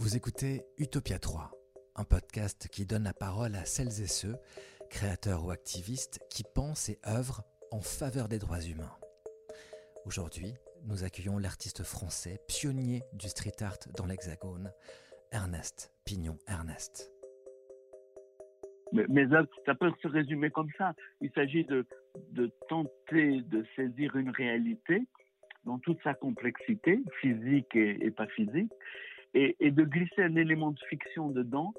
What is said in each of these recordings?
Vous écoutez Utopia 3, un podcast qui donne la parole à celles et ceux, créateurs ou activistes, qui pensent et œuvrent en faveur des droits humains. Aujourd'hui, nous accueillons l'artiste français, pionnier du street art dans l'Hexagone, Ernest Pignon Ernest. Mes œuvres, ça peut se résumer comme ça. Il s'agit de, de tenter de saisir une réalité dans toute sa complexité, physique et, pas physique, et, de glisser un élément de fiction dedans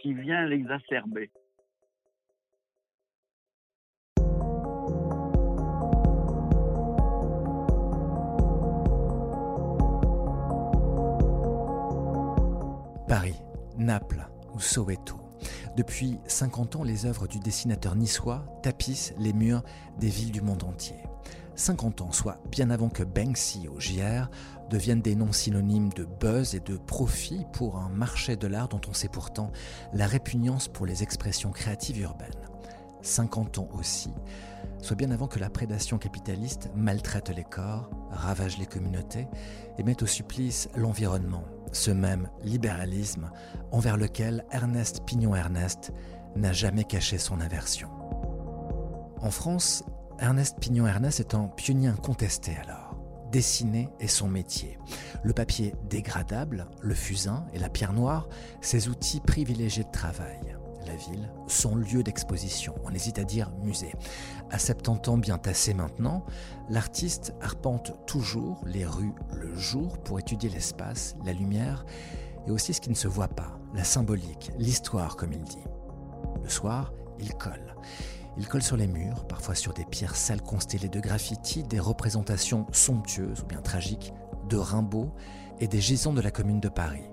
qui vient l'exacerber. Paris, Naples ou Soweto. Depuis 50 ans, les œuvres du dessinateur niçois tapissent les murs des villes du monde entier. 50 ans, soit bien avant que Banksy au JR deviennent des noms synonymes de buzz et de profit pour un marché de l'art dont on sait pourtant la répugnance pour les expressions créatives urbaines. 50 ans aussi, soit bien avant que la prédation capitaliste maltraite les corps, ravage les communautés et mette au supplice l'environnement, ce même libéralisme envers lequel Ernest Pignon-Ernest n'a jamais caché son aversion. En France, Ernest Pignon-Ernest est un pionnier incontesté alors. Dessiner est son métier. Le papier dégradable, le fusain et la pierre noire, ses outils privilégiés de travail. La ville, son lieu d'exposition, on hésite à dire musée. À 70 ans bien tassé maintenant, l'artiste arpente toujours les rues le jour pour étudier l'espace, la lumière et aussi ce qui ne se voit pas, la symbolique, l'histoire comme il dit. Le soir, il colle. Il colle sur les murs, parfois sur des pierres sales constellées de graffitis, des représentations somptueuses ou bien tragiques de Rimbaud et des gisants de la commune de Paris.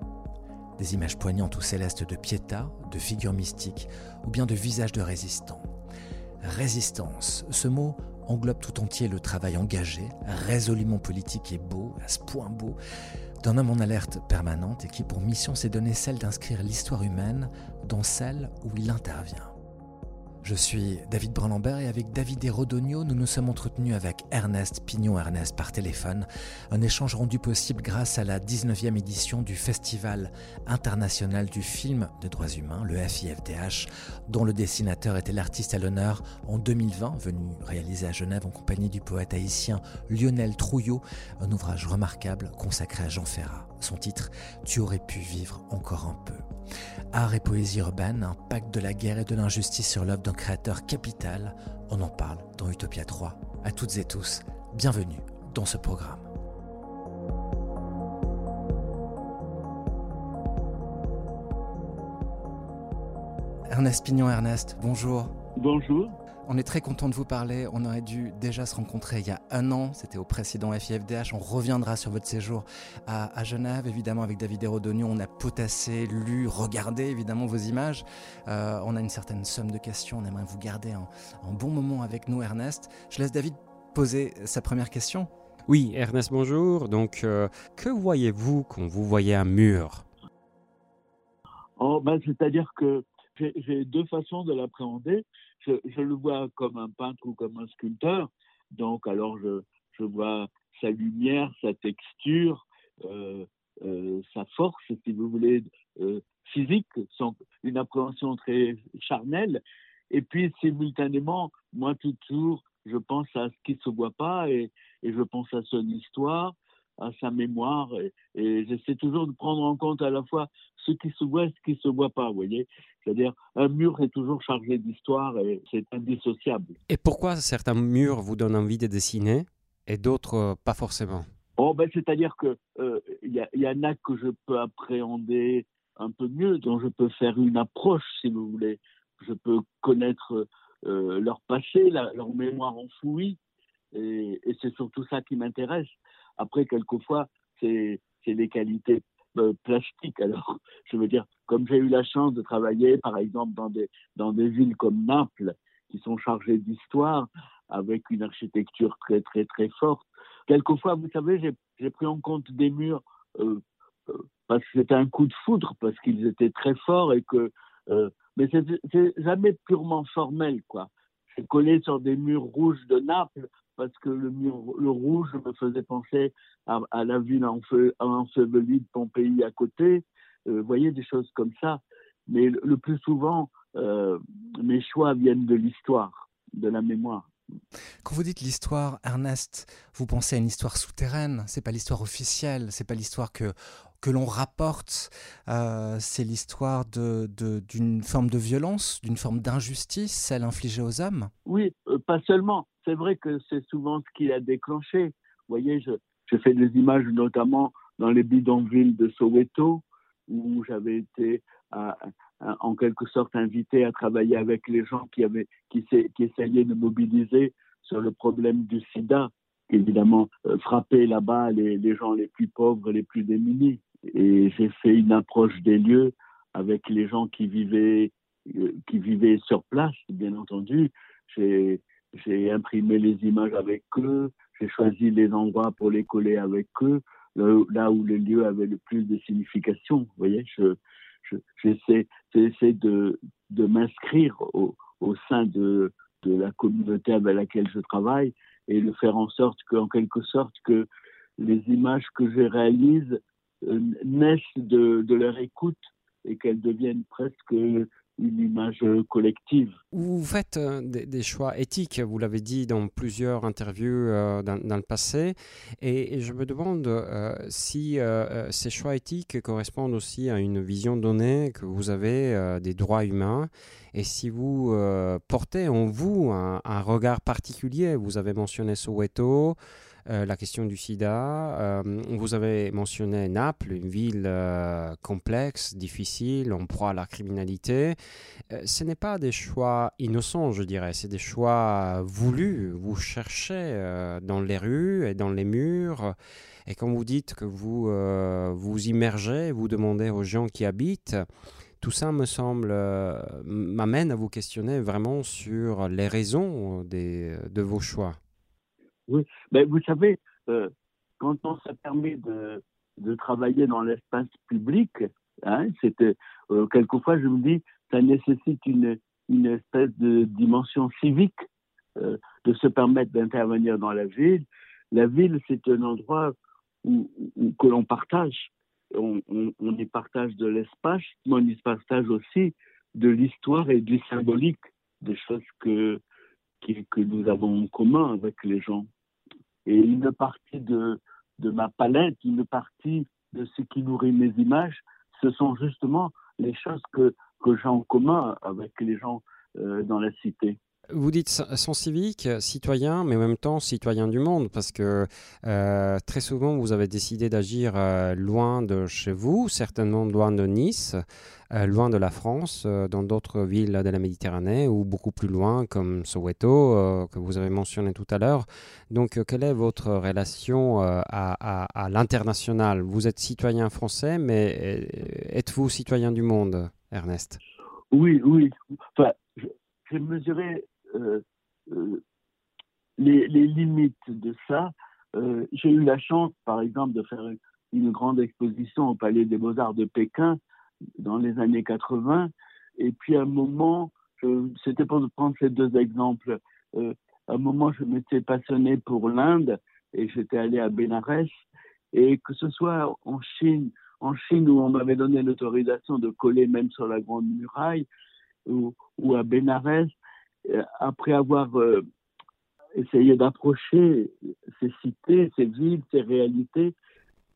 Des images poignantes ou célestes de Pietà, de figures mystiques ou bien de visages de résistants. Résistance, ce mot englobe tout entier le travail engagé, résolument politique et beau, à ce point beau, d'un homme en alerte permanente et qui pour mission s'est donné celle d'inscrire l'histoire humaine dans celle où il intervient. Je suis David Brun-Lambert et avec David Rodogno, nous nous sommes entretenus avec Ernest Pignon-Ernest par téléphone. Un échange rendu possible grâce à la 19e édition du Festival international du film de droits humains, le FIFDH, dont le dessinateur était l'artiste à l'honneur en 2020, venu réaliser à Genève en compagnie du poète haïtien Lionel Trouillot, un ouvrage remarquable consacré à Jean Ferrat. Son titre Tu aurais pu vivre encore un peu. Art et poésie urbaine, un pacte de la guerre et de l'injustice sur l'œuvre d'un créateur capital, on en parle dans Utopia 3. À toutes et tous, bienvenue dans ce programme. Ernest Pignon Ernest, bonjour. Bonjour. On est très content de vous parler. On aurait dû déjà se rencontrer il y a un an. C'était au précédent FIFDH. On reviendra sur votre séjour à, Genève, évidemment, avec David Hérodonio. On a potassé, lu, regardé, évidemment, vos images. Euh, on a une certaine somme de questions. On aimerait vous garder un, bon moment avec nous, Ernest. Je laisse David poser sa première question. Oui, Ernest, bonjour. Donc, euh, que voyez-vous quand vous voyez un mur? Oh, ben, C'est-à-dire que j'ai deux façons de l'appréhender je, le vois comme un peintre ou comme un sculpteur. Donc, alors, je, vois sa lumière, sa texture, euh, euh, sa force, si vous voulez, euh, physique, une appréhension très charnelle. Et puis, simultanément, moi, toujours, je pense à ce qui ne se voit pas et, je pense à son histoire, à sa mémoire. Et, et j'essaie toujours de prendre en compte à la fois ce qui se voit et ce qui ne se voit pas, vous voyez c'est-à-dire, un mur est toujours chargé d'histoire et c'est indissociable. Et pourquoi certains murs vous donnent envie de dessiner et d'autres euh, pas forcément? Oh, ben, C'est-à-dire qu'il euh, y, y, en a que je peux appréhender un peu mieux, dont je peux faire une approche, si vous voulez. Je peux connaître euh, leur passé, leur mémoire enfouie, et, et c'est surtout ça qui m'intéresse. Après, quelquefois, c'est les qualités euh, plastique. Alors, je veux dire, comme j'ai eu la chance de travailler, par exemple, dans des, dans des villes comme Naples, qui sont chargées d'histoire, avec une architecture très, très, très forte. Quelquefois, vous savez, j'ai pris en compte des murs euh, euh, parce que c'était un coup de foudre, parce qu'ils étaient très forts et que. Euh, mais c'est jamais purement formel, quoi. C'est collé sur des murs rouges de Naples parce que le rouge me faisait penser à, la ville ensevelie de Pompéi à côté. vous voyez, des choses comme ça. Mais le, plus souvent, mes choix viennent de l'histoire, de la mémoire. Quand vous dites l'histoire, Ernest, vous pensez à une histoire souterraine. C'est pas l'histoire officielle. C'est pas l'histoire que que l'on rapporte. Euh, c'est l'histoire d'une forme de violence, d'une forme d'injustice, celle infligée aux hommes. Oui, euh, pas seulement. C'est vrai que c'est souvent ce qui a déclenché. Vous voyez, je, je fais des images notamment dans les bidonvilles de Soweto, où j'avais été en quelque sorte invité à travailler avec les gens qui, avaient, qui, essayaient de mobiliser sur le problème du sida, évidemment euh, frappait là-bas les, les, gens les plus pauvres, les plus démunis. Et j'ai fait une approche des lieux avec les gens qui vivaient, euh, qui vivaient sur place, bien entendu. J'ai imprimé les images avec eux, j'ai choisi les endroits pour les coller avec eux, là où les lieux avaient le plus de signification. Vous voyez, je, j'essaie de, de m'inscrire au, au, sein de, de la communauté avec laquelle je travaille et de faire en sorte qu'en quelque sorte que les images que je réalise naissent de, leur écoute et qu'elles deviennent presque une image collective. Vous faites euh, des, choix éthiques, vous l'avez dit dans plusieurs interviews euh, dans, le passé, et, je me demande euh, si ces choix éthiques correspondent aussi à une vision donnée que vous avez des droits humains, et si vous portez en vous un, un, regard particulier. Vous avez mentionné Soweto. Euh, la question du sida. Euh, vous avez mentionné Naples, une ville euh, complexe, difficile, en proie à la criminalité. ce n'est pas des choix innocents, je dirais, c'est des choix voulus. Vous cherchez dans les rues et dans les murs. Et quand vous dites que vous vous immergez, vous demandez aux gens qui habitent, tout ça me semble m'amène à vous questionner vraiment sur les raisons de vos choix. Oui, mais vous savez, euh, quand on s'est permis de, de travailler dans l'espace public, hein, c'était euh, quelquefois je me dis, ça nécessite une, une espèce de dimension civique euh, de se permettre d'intervenir dans la ville. La ville, c'est un endroit où, que l'on partage. On, on, y partage de l'espace, mais on y partage aussi de l'histoire et du symbolique, des choses que, que nous avons en commun avec les gens. Et une partie de, ma palette, une partie de ce qui nourrit mes images, ce sont justement les choses que, que j'ai en commun avec les gens euh, dans la cité. Vous dites sens civique, citoyen, mais en même temps citoyen du monde, parce que euh, très souvent vous avez décidé d'agir euh, loin de chez vous, certainement loin de Nice, euh, loin de la France, dans d'autres villes de la Méditerranée, ou beaucoup plus loin, comme Soweto, que vous avez mentionné tout à l'heure. Donc, quelle est votre relation à, à l'international? Vous êtes citoyen français, mais êtes-vous citoyen du monde, Ernest? Oui, oui. Enfin, j'ai mesuré euh, euh, les, limites de ça. Euh, j'ai eu la chance, par exemple, de faire une grande exposition au Palais des Beaux-Arts de Pékin dans les années 80. Et puis à un moment, c'était pour prendre ces deux exemples, à un moment, je m'étais passionné pour l'Inde et j'étais allé à Bénarès. Et que ce soit en Chine, en Chine où on m'avait donné l'autorisation de coller même sur la Grande Muraille, ou, ou à Bénarès, après avoir euh, essayé d'approcher ces cités, ces villes, ces réalités,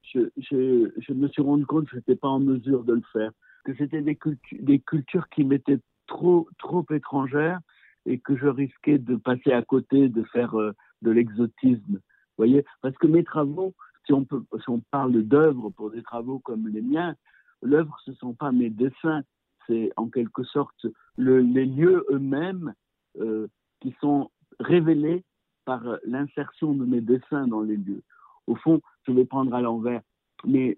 je, me suis rendu compte que je n'étais pas en mesure de le faire, que c'était des, des cultures qui m'étaient trop, trop étrangères et que je risquais de passer à côté, de faire euh, de l'exotisme. voyez? Parce que mes travaux, si on, parle d'œuvres pour des travaux comme les miens, l'œuvre, ce ne sont pas mes dessins, c'est en quelque sorte le, les lieux eux-mêmes euh, qui sont révélés par l'insertion de mes dessins dans les lieux. Au fond, je vais prendre à l'envers. Mes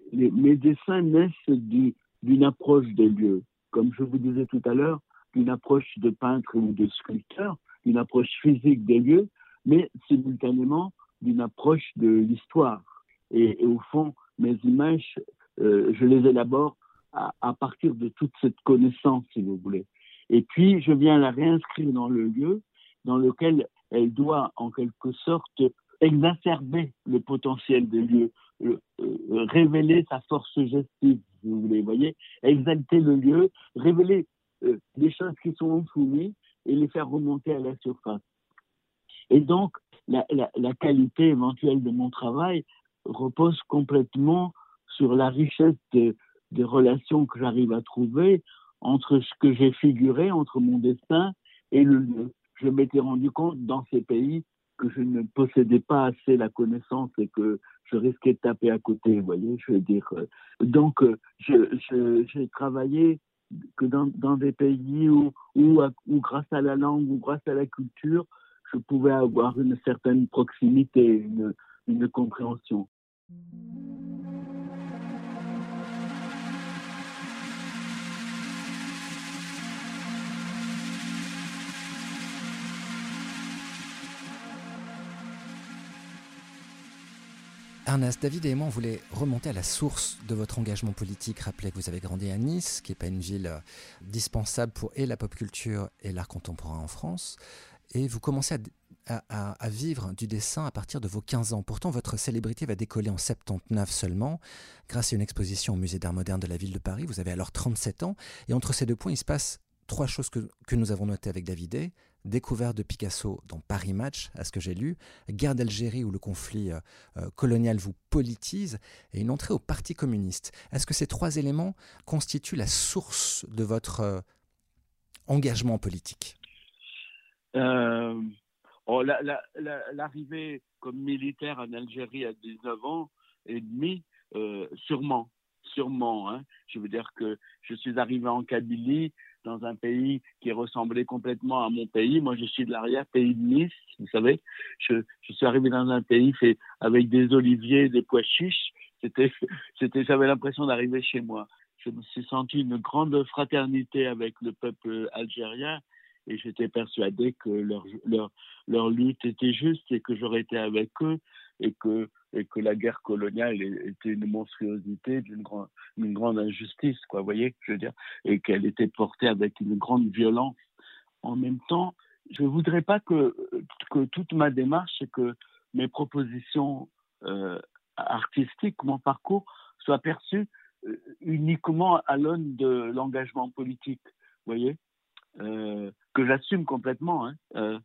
dessins naissent d'une approche des lieux. Comme je vous disais tout à l'heure, d'une approche de peintre ou de sculpteur, d'une approche physique des lieux, mais simultanément d'une approche de l'histoire. Et, au fond, mes images, euh, je les élabore à, à, partir de toute cette connaissance, si vous voulez. Et puis, je viens la réinscrire dans le lieu dans lequel elle doit, en quelque sorte, exacerber le potentiel des lieux. révéler sa force gestive, vous voulez, voyez, exalter le lieu, révéler les choses qui sont enfouies et les faire remonter à la surface. Et donc, la, qualité éventuelle de mon travail repose complètement sur la richesse des relations que j'arrive à trouver entre ce que j'ai figuré, entre mon destin et le lieu. Je m'étais rendu compte dans ces pays que je ne possédais pas assez la connaissance et que je risquais de taper à côté, voyez, je veux dire. Donc, j'ai travaillé que dans, dans des pays où, où, où, grâce à la langue ou grâce à la culture, je pouvais avoir une certaine proximité, une, une compréhension. Ernest, David et moi, on voulait remonter à la source de votre engagement politique. Rappelez que vous avez grandi à Nice, qui n'est pas une ville euh, dispensable pour et la pop culture et l'art contemporain en France. Et vous commencez à, vivre du dessin à partir de vos 15 ans. Pourtant, votre célébrité va décoller en 79 seulement, grâce à une exposition au Musée d'art moderne de la ville de Paris. Vous avez alors 37 ans. Et entre ces deux points, il se passe trois choses que, que nous avons notées avec David découverte de Picasso dans Paris Match, à ce que j'ai lu, guerre d'Algérie où le conflit euh, euh, colonial vous politise, et une entrée au Parti communiste. Est-ce que ces trois éléments constituent la source de votre euh, engagement politique? Oh, L'arrivée comme militaire en Algérie à 19 ans et demi, sûrement, sûrement. Hein. Je veux dire que je suis arrivé en Kabylie dans un pays qui ressemblait complètement à mon pays. Moi, je suis de l'arrière-pays de Nice, vous savez. Je, suis arrivé dans un pays fait avec des oliviers, des pois chiches. C'était, c'était, j'avais l'impression d'arriver chez moi. Je me suis senti une grande fraternité avec le peuple algérien et j'étais persuadé que leur, leur, leur lutte était juste et que j'aurais été avec eux et que, et que la guerre coloniale était une monstruosité, d'une grande, une grande injustice, quoi, voyez, je veux dire, et qu'elle était portée avec une grande violence. En même temps, je ne voudrais pas que, que toute ma démarche et que mes propositions euh, artistiques, mon parcours, soient perçues euh, uniquement à l'aune de l'engagement politique, voyez, euh, que j'assume complètement. Hein. Euh,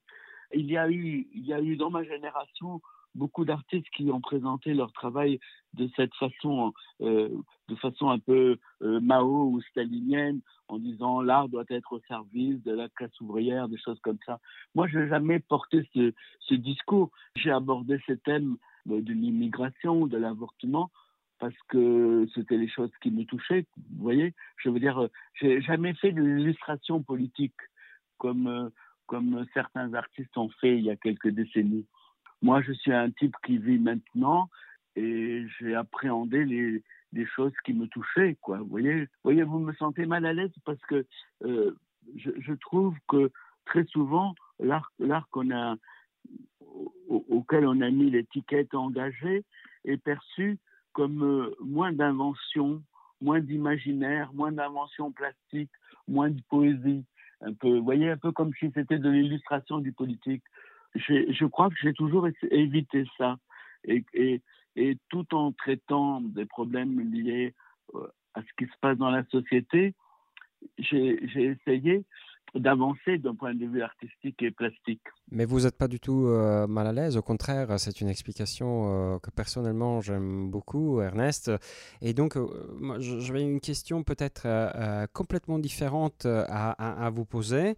il y a eu, il y a eu dans ma génération beaucoup d'artistes qui ont présenté leur travail de cette façon, euh, de façon un peu euh, Mao ou stalinienne, en disant l'art doit être au service de la classe ouvrière, des choses comme ça. Moi, je n'ai jamais porté ce, discours. J'ai abordé ces thèmes de l'immigration, de l'avortement, parce que c'était les choses qui me touchaient. Vous voyez, je veux dire, j'ai jamais fait de l'illustration politique comme, euh, comme certains artistes ont fait il y a quelques décennies. Moi, je suis un type qui vit maintenant et j'ai appréhendé les, choses qui me touchaient. Vous voyez, vous me sentez mal à l'aise parce que euh, je, trouve que très souvent, l'art, auquel on a mis l'étiquette engagée est perçu comme euh, moins d'invention, moins d'imaginaire, moins d'invention plastique, moins de poésie. Vous voyez, un peu comme si c'était de l'illustration du politique je crois que j'ai toujours évité ça. Et, et, et, tout en traitant des problèmes liés euh, à ce qui se passe dans la société, j'ai essayé d'avancer d'un point de vue artistique et plastique. Mais vous n'êtes pas du tout euh, mal à l'aise, au contraire, c'est une explication euh, que personnellement j'aime beaucoup, Ernest. Et donc, euh, j'avais une question peut-être complètement différente à, à, vous poser.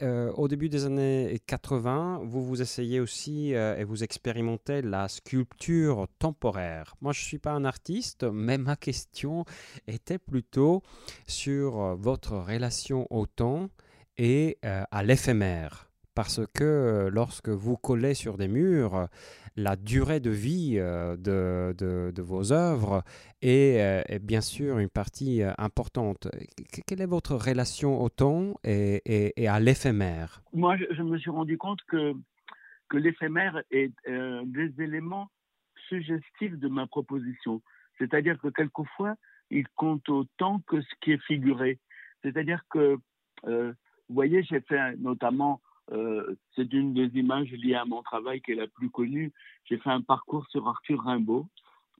au début des années 80, vous vous essayez aussi et vous expérimentez la sculpture temporaire. Moi, je ne suis pas un artiste, mais ma question était plutôt sur votre relation au temps et euh, à l'éphémère. Parce que euh, lorsque vous collez sur des murs, la durée de vie euh, de, de, vos œuvres est, bien sûr une partie importante. Quelle est votre relation au temps et, et, à l'éphémère? Moi, je, me suis rendu compte que, que l'éphémère est des éléments suggestifs de ma proposition. C'est-à-dire que quelquefois, il compte autant que ce qui est figuré. C'est-à-dire que vous voyez, j'ai fait notamment, euh, c'est une des images liées à mon travail qui est la plus connue, j'ai fait un parcours sur Arthur Rimbaud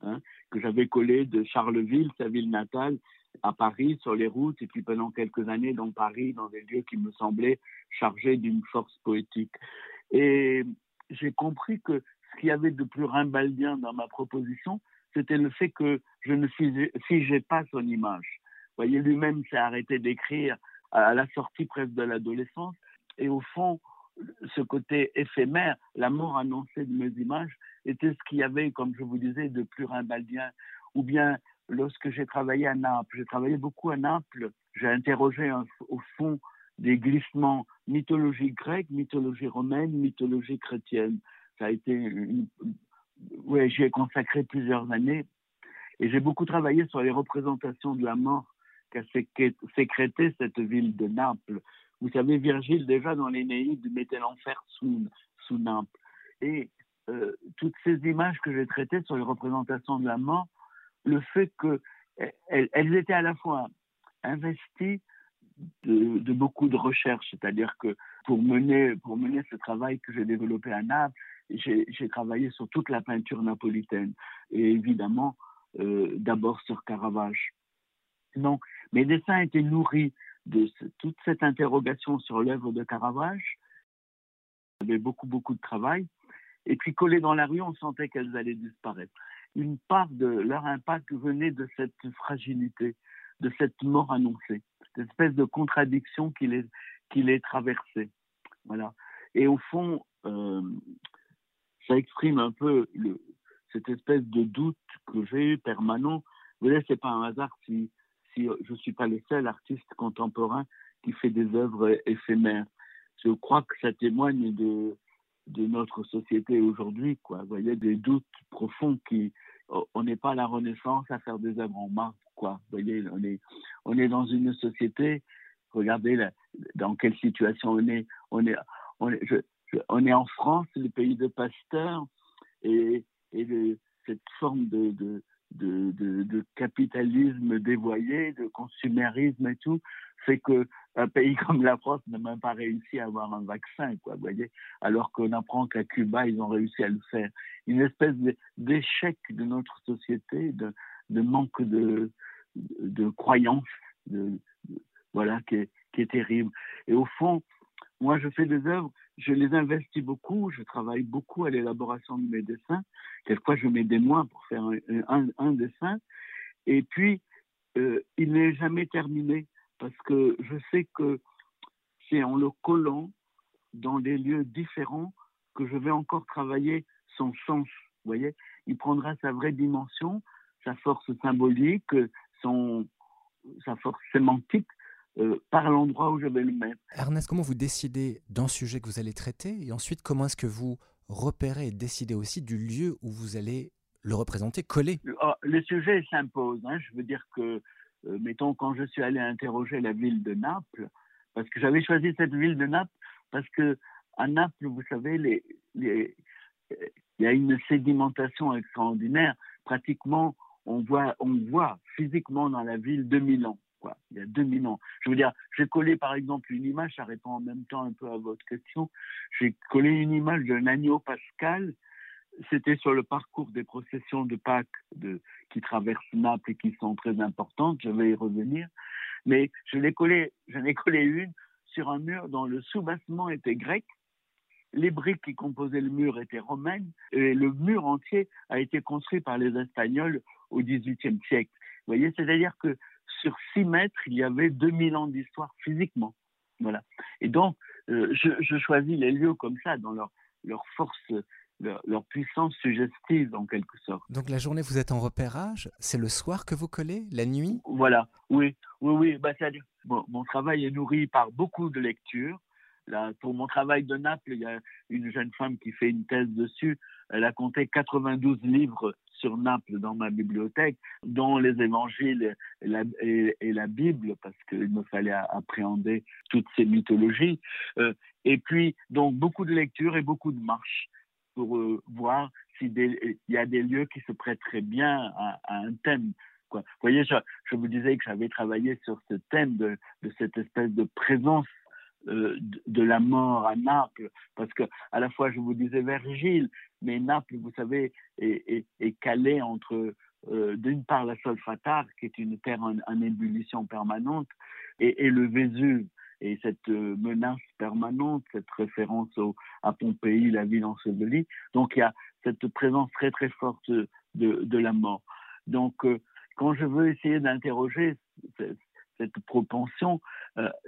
hein, que j'avais collé de Charleville, sa ville natale, à Paris, sur les routes, et puis pendant quelques années dans Paris, dans des lieux qui me semblaient chargés d'une force poétique. Et j'ai compris que ce qu'il y avait de plus rimbaldien dans ma proposition, c'était le fait que je ne figeais pas son image. Vous voyez, lui-même s'est arrêté d'écrire à la sortie presque de l'adolescence, et au fond, ce côté éphémère, la mort annoncée de mes images, était ce qu'il y avait, comme je vous disais, de plus rimbaldien. Ou bien, lorsque j'ai travaillé à Naples, j'ai travaillé beaucoup à Naples, j'ai interrogé au fond des glissements mythologie grecque, mythologie romaine, mythologie chrétienne. Ça a été, une... j'y ai consacré plusieurs années et j'ai beaucoup travaillé sur les représentations de la mort qu'a sécrété cette ville de Naples. Vous savez, Virgile, déjà dans l'Énéide, mettait l'enfer sous, sous Naples. Et euh, toutes ces images que j'ai traitées sur les représentations de la mort, le fait qu'elles elles étaient à la fois investies de, de beaucoup de recherches, c'est-à-dire que pour mener, pour mener ce travail que j'ai développé à Naples, j'ai travaillé sur toute la peinture napolitaine et évidemment euh, d'abord sur Caravage. Donc, mes dessins étaient nourris de toute cette interrogation sur l'œuvre de Caravage. Avait beaucoup, beaucoup de travail. Et puis, collées dans la rue, on sentait qu'elles allaient disparaître. Une part de leur impact venait de cette fragilité, de cette mort annoncée, cette espèce de contradiction qui les, traversait. Voilà. Et au fond, euh, ça exprime un peu cette espèce de doute que j'ai permanent. Vous voyez, c'est pas un hasard si je ne suis pas le seul artiste contemporain qui fait des œuvres éphémères. Je crois que ça témoigne de, notre société aujourd'hui. Vous voyez, des doutes profonds qui. On n'est pas à la Renaissance à faire des œuvres en marbre. On est, on est dans une société. Regardez dans quelle situation on est. On est, en France, le pays de Pasteur, et, et cette forme de, de, de, capitalisme dévoyé, de consumérisme et tout, fait que un pays comme la France n'a même pas réussi à avoir un vaccin, quoi, vous voyez, alors qu'on apprend qu'à Cuba, ils ont réussi à le faire. Une espèce d'échec de notre société, de, de manque de, de, croyance, de, voilà, qui est, qui est terrible. Et au fond, moi, je fais des œuvres, je les investis beaucoup, je travaille beaucoup à l'élaboration de mes dessins. Quelquefois, je mets des mois pour faire un, dessin. Et puis, euh, il n'est jamais terminé parce que je sais que c'est en le collant dans des lieux différents que je vais encore travailler son sens. Vous voyez, il prendra sa vraie dimension, sa force symbolique, sa force sémantique, euh, par l'endroit où je vais le mettre. Ernest, comment vous décidez d'un sujet que vous allez traiter et ensuite comment est-ce que vous repérez et décidez aussi du lieu où vous allez le représenter, coller? Ah, Le sujet s'impose. Hein. Je veux dire que, euh, mettons, quand je suis allé interroger la ville de Naples, parce que j'avais choisi cette ville de Naples parce que à Naples, vous savez, les, les, il y a une sédimentation extraordinaire. Pratiquement, on voit, on voit physiquement dans la ville 2000 il y a 2000 ans. Je veux dire, j'ai collé par exemple une image, ça répond en même temps un peu à votre question. J'ai collé une image d'un agneau pascal. C'était sur le parcours des processions de Pâques de, qui traversent Naples et qui sont très importantes. Je vais y revenir. Mais je l'ai collé, j'en ai collé une sur un mur dont le soubassement était grec. Les briques qui composaient le mur étaient romaines et le mur entier a été construit par les Espagnols au XVIIIe siècle. Vous voyez, c'est-à-dire que sur 6 mètres, il y avait 2000 ans d'histoire physiquement. Voilà. Et donc, euh, je, choisis les lieux comme ça, dans leur, leur force, leur, puissance suggestive, en quelque sorte. Donc, la journée, vous êtes en repérage C'est le soir que vous collez La nuit? Voilà, oui. Oui, oui. Bah, mon travail est nourri par beaucoup de lectures. Là, pour mon travail de Naples, il y a une jeune femme qui fait une thèse dessus. Elle a compté 92 livres sur Naples dans ma bibliothèque, dont les évangiles et la, Bible, parce qu'il me fallait appréhender toutes ces mythologies. Euh, et puis, donc, beaucoup de lectures et beaucoup de marches pour euh, voir s'il y a des lieux qui se prêteraient bien à, un thème. Vous voyez, je, vous disais que j'avais travaillé sur ce thème de, de cette espèce de présence euh, de la mort à Naples, parce que à la fois je vous disais Virgile, mais Naples, vous savez, est, est, calé entre, euh, d'une part, la Solfatare, qui est une terre en, ébullition permanente, et, le Vésuve. Et cette euh, menace permanente, cette référence à Pompéi, la ville ensevelie. Donc il y a cette présence très très forte de, la mort. Donc euh, quand je veux essayer d'interroger cette propension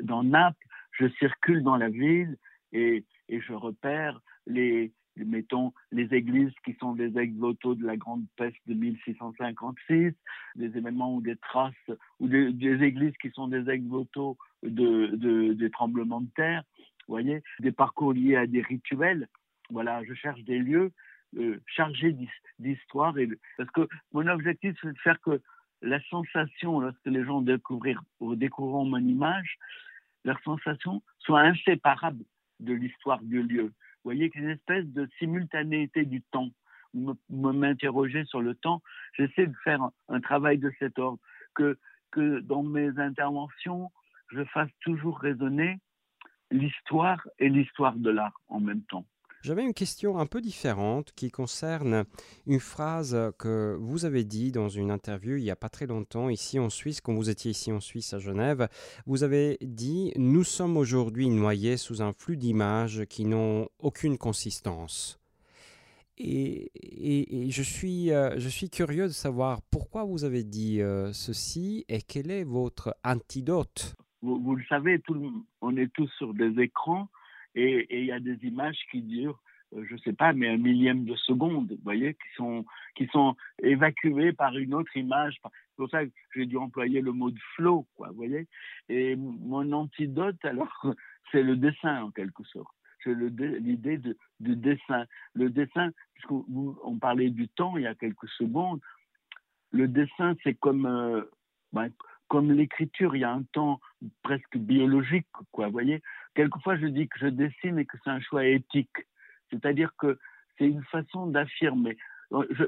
dans Naples, je circule dans la ville et je repère les, mettons, les églises qui sont des ex-voto de la grande peste de 1656, des événements ou des traces, ou des, églises qui sont des ex-voto de, des tremblements de terre, voyez, des parcours liés à des rituels. Voilà, je cherche des lieux euh, chargés d'histoire, parce que mon objectif, c'est de faire que la sensation, lorsque les gens découvrir, découvriront mon image, leur sensation soit inséparable de l'histoire du lieu. Vous voyez qu'une espèce de simultanéité du temps. Vous m'interrogez sur le temps, j'essaie de faire un, travail de cet ordre, que, que dans mes interventions, je fasse toujours résonner l'histoire et l'histoire de l'art en même temps. J'avais une question un peu différente qui concerne une phrase que vous avez dit dans une interview il n'y a pas très longtemps ici en Suisse, quand vous étiez ici en Suisse à Genève. Vous avez dit Nous sommes aujourd'hui noyés sous un flux d'images qui n'ont aucune consistance. Et, et, je, suis, euh, je suis curieux de savoir pourquoi vous avez dit euh, ceci et quel est votre antidote. Vous, le savez, on est tous sur des écrans et il y a des images qui durent, euh, je ne sais pas, mais un millième de seconde, vous voyez, qui sont, qui sont évacuées par une autre image. C'est pour ça que j'ai dû employer le mot de flow, quoi, vous voyez. Et mon antidote, alors, c'est le dessin, en quelque sorte. C'est l'idée de, du dessin. Le dessin, puisqu'on parlait du temps il y a quelques secondes, le dessin, c'est comme, euh, ben, comme l'écriture, il y a un temps presque biologique, quoi, vous voyez quelquefois je dis que je dessine et que c'est un choix éthique. C'est-à-dire que c'est une façon d'affirmer.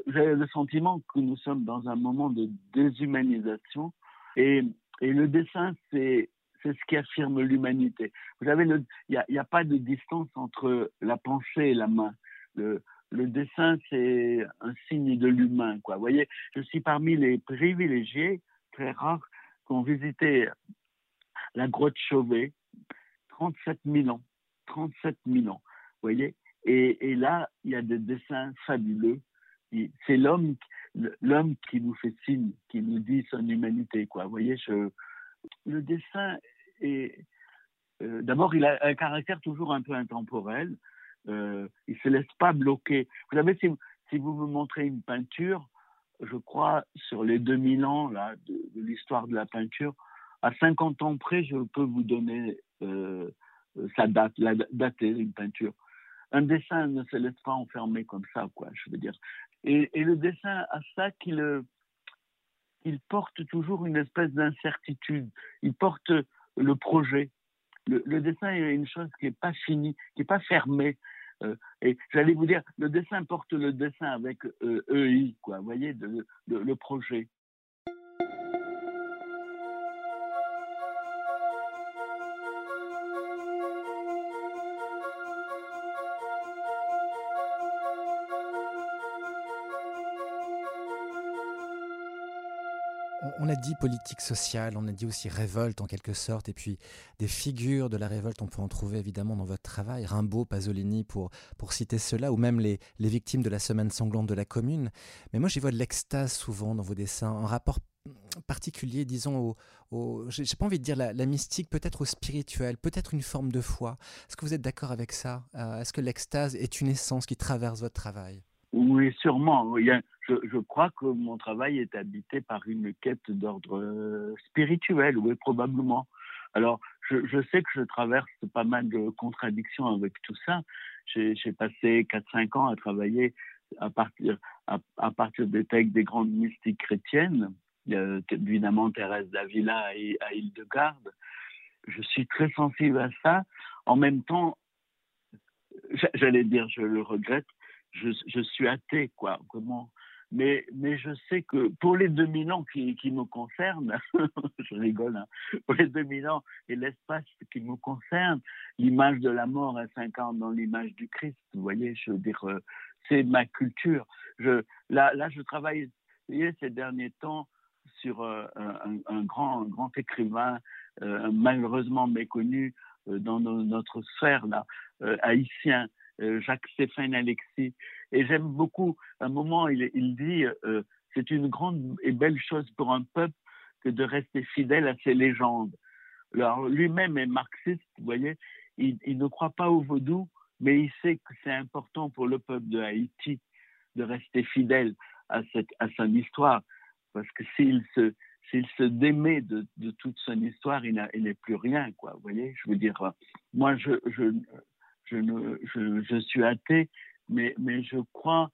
J'ai le sentiment que nous sommes dans un moment de déshumanisation et, le dessin, c'est ce qui affirme l'humanité. Vous savez, il n'y a, pas de distance entre la pensée et la main. Le, le dessin, c'est un signe de l'humain. Vous voyez, je suis parmi les privilégiés, très rares, qui ont visité la grotte Chauvet, 37 000 ans. 37 000 ans. Vous voyez et, là, il y a des dessins fabuleux. C'est l'homme, l'homme qui nous fait signe, qui nous dit son humanité. Quoi. Vous voyez, le dessin est. Euh, d'abord, il a un caractère toujours un peu intemporel. Euh, il ne se laisse pas bloquer. Vous savez, si, vous me montrez une peinture, je crois, sur les 2000 ans là, de, l'histoire de la peinture, à 50 ans près, je peux vous donner sa date, la dater une peinture. Un dessin ne se laisse pas enfermer comme ça, quoi, je veux dire. Et, le dessin a ça qu'il il porte toujours une espèce d'incertitude. Il porte le projet. Le, dessin est une chose qui n'est pas finie, qui n'est pas fermée. Euh, et j'allais vous dire, le dessin porte le dessin avec euh, EI, quoi, vous voyez, le projet. Politique sociale, on a dit aussi révolte en quelque sorte, et puis des figures de la révolte, on peut en trouver évidemment dans votre travail, Rimbaud, Pasolini pour, pour citer cela, ou même les, les victimes de la semaine sanglante de la commune. Mais moi j'y vois de l'extase souvent dans vos dessins, un rapport particulier, disons, au, j'ai pas envie de dire la, mystique, peut-être au spirituel, peut-être une forme de foi. Est-ce que vous êtes d'accord avec ça? Euh, Est-ce que l'extase est une essence qui traverse votre travail? Sûrement. Je, crois que mon travail est habité par une quête d'ordre euh, spirituel, oui, probablement. Alors, je, sais que je traverse pas mal de contradictions avec tout ça. J'ai passé 4-5 ans à travailler à partir, à, partir des textes des grandes mystiques chrétiennes, évidemment Thérèse d'Avila et à Île-de-Garde. Je suis très sensible à ça. En même temps, j'allais dire, je le regrette, je, suis athée, quoi. Comment mais, je sais que pour les 2000 ans qui, me concernent, je rigole, hein, pour les 2000 ans et l'espace qui me concerne, l'image de la mort est 50 dans l'image du Christ. Vous voyez, je veux dire, euh, c'est ma culture. Là, je travaille ces derniers temps sur euh, un, grand, grand écrivain euh, malheureusement méconnu dans notre sphère là, haïtien, Jacques-Stéphane Alexis. Et j'aime beaucoup, un moment, il, dit, c'est une grande et belle chose pour un peuple que de rester fidèle à ses légendes. Alors lui-même est marxiste, vous voyez, il, ne croit pas au vaudou, mais il sait que c'est important pour le peuple de Haïti de rester fidèle à, cette, à son histoire. Parce que s'il se, s'il se démet de, toute son histoire, il n'est plus rien, quoi. Vous voyez, je veux dire, moi, je, je, suis athée, mais, je crois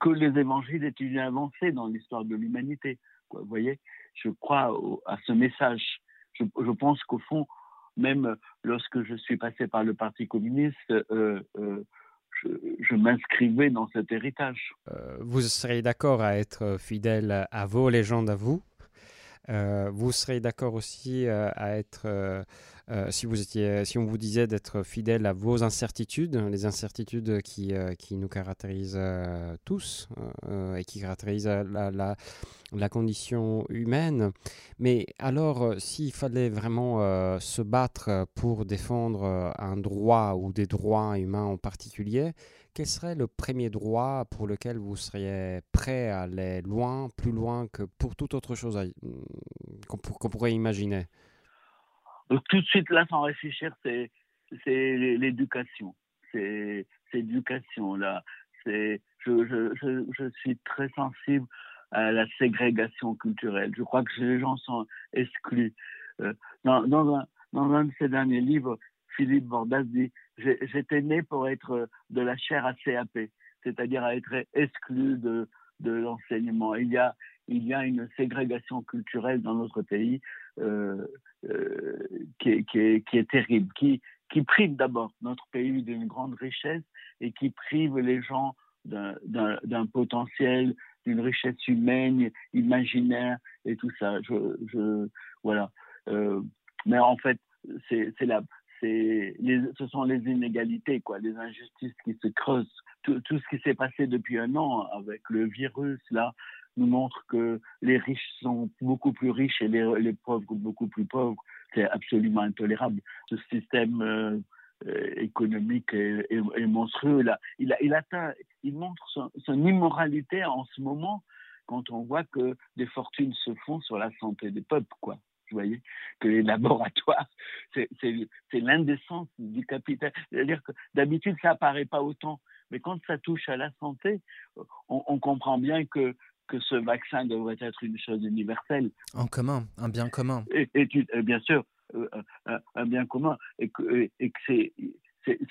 que les évangiles est une avancée dans l'histoire de l'humanité. Vous voyez, je crois à ce message. Je, je pense qu'au fond, même lorsque je suis passé par le Parti communiste, euh, euh, je, m'inscrivais dans cet héritage. Euh, vous serez d'accord à être fidèle à vos légendes, à vous? Vous serez d'accord aussi à être euh, si, vous étiez, si on vous disait d'être fidèle à vos incertitudes, les incertitudes qui, euh, qui nous caractérisent euh, tous et qui caractérisent la, la, la, condition humaine, mais alors s'il fallait vraiment se battre pour défendre un droit ou des droits humains en particulier, quel serait le premier droit pour lequel vous seriez prêt à aller loin, plus loin que pour toute autre chose qu'on pourrait imaginer? Tout de suite, là, sans réfléchir, c'est l'éducation. C'est l'éducation, là. Je, je, je, je, suis très sensible à la ségrégation culturelle. Je crois que les gens sont exclus. Euh, dans, dans, un, dans un de ses derniers livres, Philippe Bordas dit J'étais né pour être de la chair à CAP, c'est-à-dire à être exclu de, de l'enseignement. Il y a il y a une ségrégation culturelle dans notre pays euh, qui, est, terrible, qui, prive d'abord notre pays d'une grande richesse et qui prive les gens d'un potentiel, d'une richesse humaine, imaginaire et tout ça. Voilà. Euh, mais en fait, ce sont les inégalités, quoi, les injustices qui se creusent. Tout ce qui s'est passé depuis un an avec le virus, là, nous montre que les riches sont beaucoup plus riches et les, les pauvres beaucoup plus pauvres. C'est absolument intolérable. Ce système euh, euh, économique est, monstrueux. Là. Il, il, atteint, il montre son, immoralité en ce moment quand on voit que des fortunes se font sur la santé des peuples, quoi. Vous voyez que les laboratoires, c'est l'indécence du capital. C'est-à-dire que d'habitude, ça apparaît pas autant. Mais quand ça touche à la santé, on comprend bien que que ce vaccin devrait être une chose universelle. En commun, un bien commun. Et, bien sûr, euh, un, bien commun. Et que, et que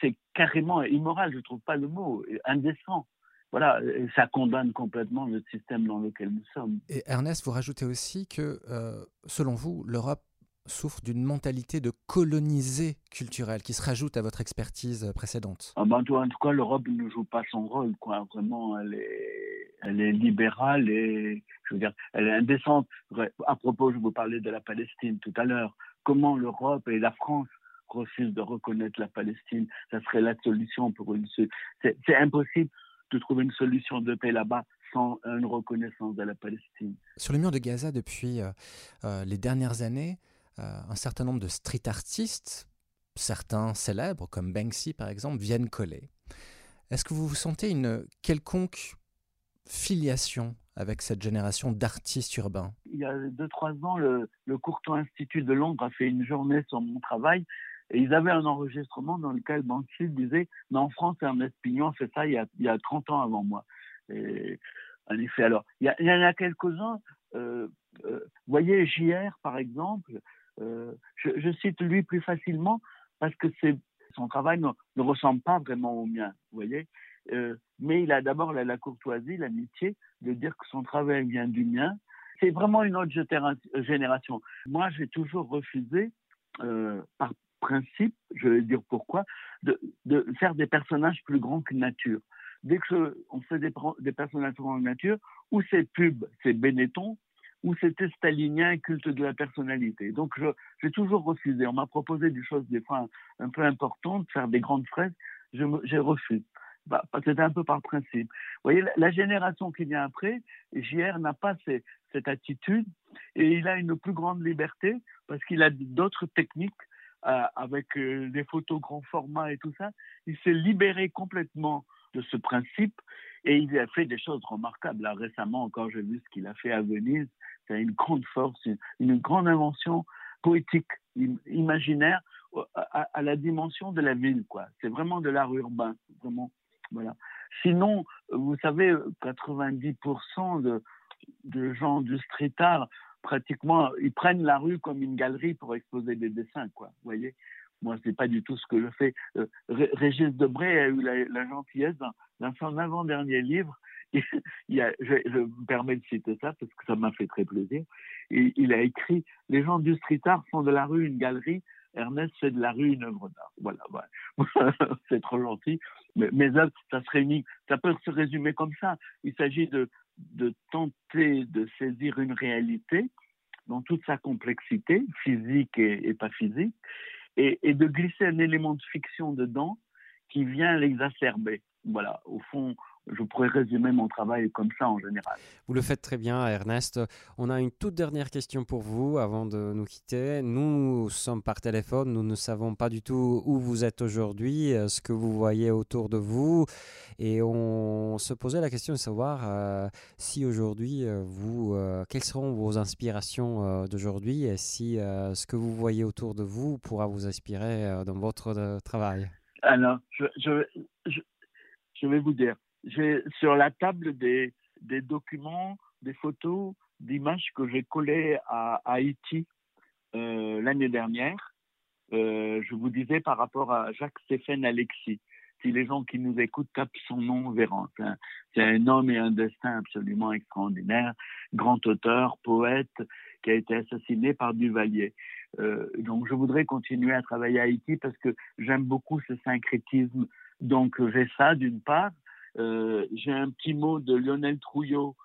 c'est carrément immoral, je ne trouve pas le mot, indécent. Voilà, ça condamne complètement le système dans lequel nous sommes. Et Ernest, vous rajoutez aussi que, euh, selon vous, l'Europe souffre d'une mentalité de coloniser culturelle qui se rajoute à votre expertise précédente. Ah ben, en tout cas, l'Europe ne joue pas son rôle. Quoi. Vraiment, elle est, elle est libérale et je veux dire, elle est indécente. À propos, je vous parlais de la Palestine tout à l'heure. Comment l'Europe et la France refusent de reconnaître la Palestine? Ça serait la solution pour une. C'est impossible de trouver une solution de paix là-bas sans une reconnaissance de la Palestine. Sur le mur de Gaza, depuis euh, euh, les dernières années, euh, un certain nombre de street artistes, certains célèbres comme Banksy par exemple, viennent coller. Est-ce que vous vous sentez une quelconque filiation avec cette génération d'artistes urbains? Il y a deux, trois ans, le, le Courtois Institut de Londres a fait une journée sur mon travail et ils avaient un enregistrement dans lequel Banksy disait Mais en France, Ernest Pignon fait ça il y a, il y a 30 ans avant moi. En effet, alors, il y, en a quelques-uns. Euh, euh, voyez, JR, par exemple, euh, je, je, cite lui plus facilement parce que son travail ne, ressemble pas vraiment au mien, vous voyez. Euh, mais il a d'abord la, courtoisie, l'amitié de dire que son travail vient du mien. C'est vraiment une autre génération. Moi, j'ai toujours refusé, euh, par principe, je vais dire pourquoi, de, faire des personnages plus grands que nature. Dès que on fait des, des personnages plus grands que nature, ou c'est pub, c'est Benetton, ou c'était stalinien, culte de la personnalité. Donc j'ai toujours refusé. On m'a proposé des choses des fois un, peu importantes, faire des grandes fraises, j'ai refusé. bah, c'était un peu par principe. Vous voyez, la, génération qui vient après, JR n'a pas cette attitude et il a une plus grande liberté parce qu'il a d'autres techniques euh, avec euh, des photos grand format et tout ça. Il s'est libéré complètement de ce principe et il a fait des choses remarquables. Récemment, encore, j'ai vu ce qu'il a fait à Venise. C'est une grande force, une, grande invention poétique, imaginaire à, la dimension de la ville. C'est vraiment de l'art urbain, vraiment. Voilà. Sinon, vous savez, 90% de, gens du street art, pratiquement, ils prennent la rue comme une galerie pour exposer des dessins. Vous voyez? Moi, c'est pas du tout ce que je fais. Euh, Régis Debray a eu la, gentillesse dans, son avant-dernier livre. Je, me permets de citer ça parce que ça m'a fait très plaisir. Il a écrit Les gens du street art font de la rue une galerie Ernest fait de la rue une œuvre d'art. Voilà, c'est trop gentil. Mais mes œuvres, ça se réunit, ça peut se résumer comme ça. Il s'agit de tenter de saisir une réalité dans toute sa complexité, physique et, pas physique, et, de glisser un élément de fiction dedans qui vient l'exacerber. Voilà, au fond, je pourrais résumer mon travail comme ça en général. Vous le faites très bien, Ernest. On a une toute dernière question pour vous avant de nous quitter. Nous sommes par téléphone, nous ne savons pas du tout où vous êtes aujourd'hui, euh, ce que vous voyez autour de vous, et on se posait la question de savoir euh, si aujourd'hui euh, vous, quelles seront vos inspirations d'aujourd'hui, et si ce que vous voyez autour de vous pourra vous inspirer dans votre travail. Alors, je, je, je vais vous dire, j'ai sur la table des, documents, des photos, d'images que j'ai collées à, Haïti euh, l'année dernière. Euh, je vous disais par rapport à Jacques-Stéphane Alexis. Si les gens qui nous écoutent tapent son nom, verront. C'est un, homme et un destin absolument extraordinaire, grand auteur, poète, qui a été assassiné par Duvalier. Euh, donc je voudrais continuer à travailler à Haïti parce que j'aime beaucoup ce syncrétisme. Donc j'ai ça d'une part, j'ai un petit mot de Lionel Trouillot,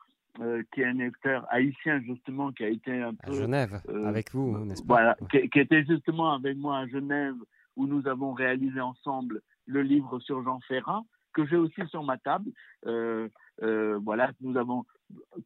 euh, qui est un acteur haïtien justement, qui a été un peu... À Genève, euh, avec vous, n'est-ce pas? Voilà, qui, était justement avec moi à Genève, où nous avons réalisé ensemble le livre sur Jean Ferrat, que j'ai aussi sur ma table. voilà, nous avons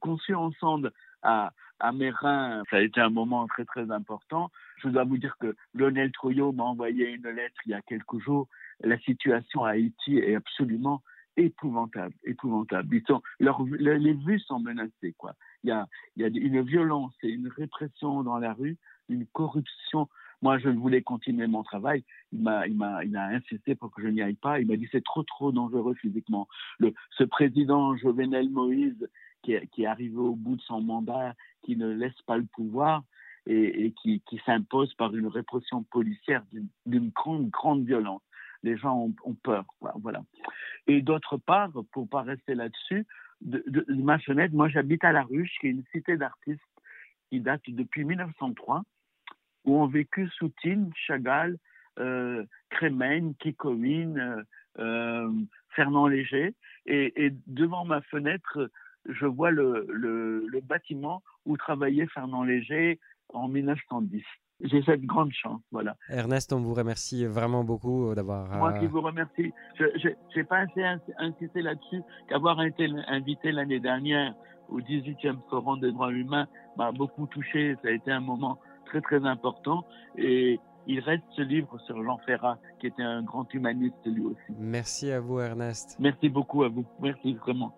conçu ensemble à, à Mérin. Ça a été un moment très très important. Je dois vous dire que Lionel Trouillot m'a envoyé une lettre il y a quelques jours. La situation à Haïti est absolument épouvantable, épouvantable. Ils sont, les vues sont menacées, quoi. Il y a, il y a une violence et une répression dans la rue, une corruption. Moi, je voulais continuer mon travail. Il m'a, il m'a, il a insisté pour que je n'y aille pas. Il m'a dit c'est trop, trop dangereux physiquement. Ce président Jovenel Moïse, qui est, arrivé au bout de son mandat, qui ne laisse pas le pouvoir, et, qui s'impose par une répression policière d'une grande, grande violence les gens ont, peur. Voilà. Et d'autre part, pour pas rester là-dessus, de, ma fenêtre, moi j'habite à La Ruche, qui est une cité d'artistes qui date depuis 1903, où ont vécu Soutine, Chagall, euh, Crémen, Kikowin, euh, euh, Fernand Léger. Et, devant ma fenêtre, je vois le bâtiment où travaillait Fernand Léger en 1910 j'ai cette grande chance. Voilà. Ernest, on vous remercie vraiment beaucoup d'avoir. Moi qui euh, vous remercie. Je n'ai pas assez insisté là-dessus qu'avoir été invité l'année dernière au 18e Forum des droits humains m'a beaucoup touché. Ça a été un moment très très important. Et il reste ce livre sur Jean Ferrat, qui était un grand humaniste lui aussi. Merci à vous, Ernest. Merci beaucoup à vous. Merci vraiment.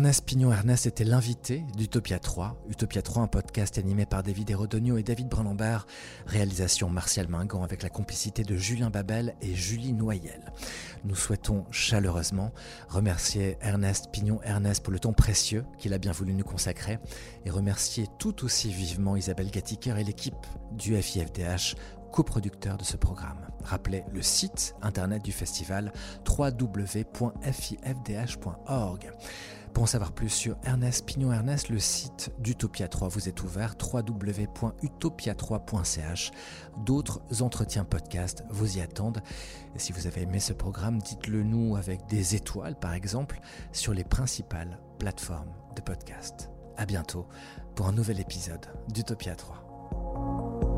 Ernest Pignon-Ernest était l'invité d'Utopia 3. Utopia 3, un podcast animé par David Hérodonio et David Brunambert. Réalisation Martial Mingan avec la complicité de Julien Babel et Julie Noyel. Nous souhaitons chaleureusement remercier Ernest Pignon-Ernest pour le temps précieux qu'il a bien voulu nous consacrer et remercier tout aussi vivement Isabelle Gattiker et l'équipe du FIFDH coproducteur de ce programme. Rappelez le site internet du festival www.fifdh.org. Pour en savoir plus sur Ernest Pignon Ernest, le site d'Utopia 3 vous est ouvert www.utopia3.ch. D'autres entretiens podcast vous y attendent. Et si vous avez aimé ce programme, dites-le nous avec des étoiles par exemple sur les principales plateformes de podcast. À bientôt pour un nouvel épisode d'Utopia 3.